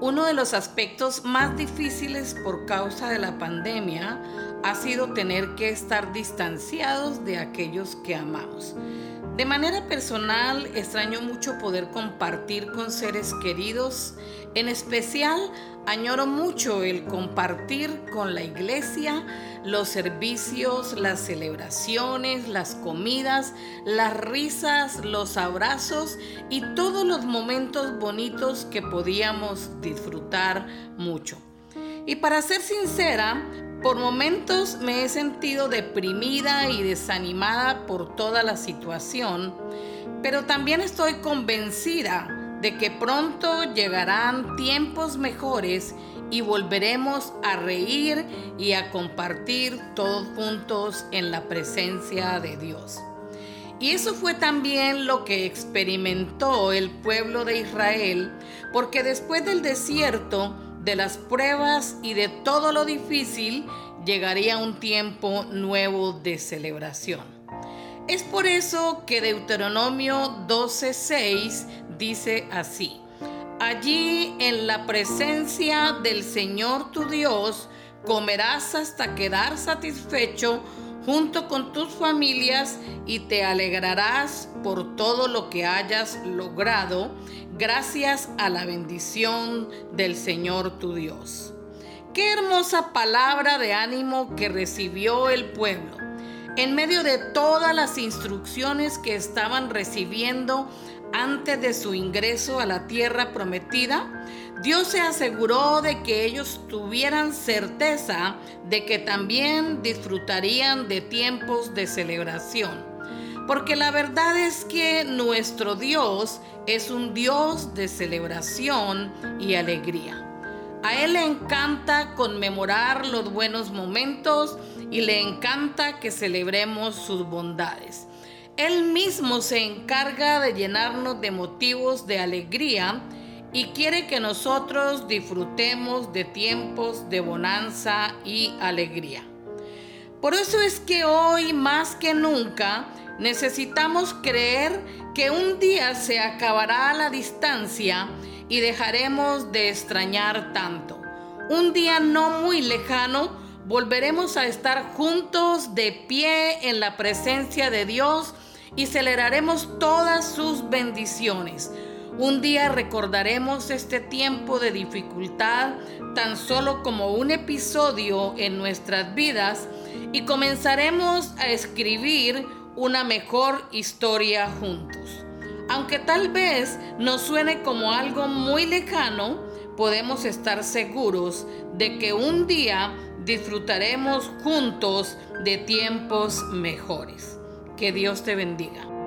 Uno de los aspectos más difíciles por causa de la pandemia ha sido tener que estar distanciados de aquellos que amamos. De manera personal, extraño mucho poder compartir con seres queridos. En especial, añoro mucho el compartir con la iglesia los servicios, las celebraciones, las comidas, las risas, los abrazos y todos los momentos bonitos que podíamos disfrutar mucho. Y para ser sincera, por momentos me he sentido deprimida y desanimada por toda la situación, pero también estoy convencida de que pronto llegarán tiempos mejores y volveremos a reír y a compartir todos juntos en la presencia de Dios. Y eso fue también lo que experimentó el pueblo de Israel, porque después del desierto, de las pruebas y de todo lo difícil, llegaría un tiempo nuevo de celebración. Es por eso que Deuteronomio 12:6 dice así: Allí en la presencia del Señor tu Dios comerás hasta quedar satisfecho junto con tus familias y te alegrarás por todo lo que hayas logrado gracias a la bendición del Señor tu Dios. Qué hermosa palabra de ánimo que recibió el pueblo. En medio de todas las instrucciones que estaban recibiendo antes de su ingreso a la tierra prometida, Dios se aseguró de que ellos tuvieran certeza de que también disfrutarían de tiempos de celebración. Porque la verdad es que nuestro Dios es un Dios de celebración y alegría. A Él le encanta conmemorar los buenos momentos y le encanta que celebremos sus bondades. Él mismo se encarga de llenarnos de motivos de alegría y quiere que nosotros disfrutemos de tiempos de bonanza y alegría. Por eso es que hoy más que nunca necesitamos creer que un día se acabará la distancia y dejaremos de extrañar tanto. Un día no muy lejano volveremos a estar juntos de pie en la presencia de Dios y celebraremos todas sus bendiciones un día recordaremos este tiempo de dificultad tan solo como un episodio en nuestras vidas y comenzaremos a escribir una mejor historia juntos. Aunque tal vez nos suene como algo muy lejano, podemos estar seguros de que un día disfrutaremos juntos de tiempos mejores. Que Dios te bendiga.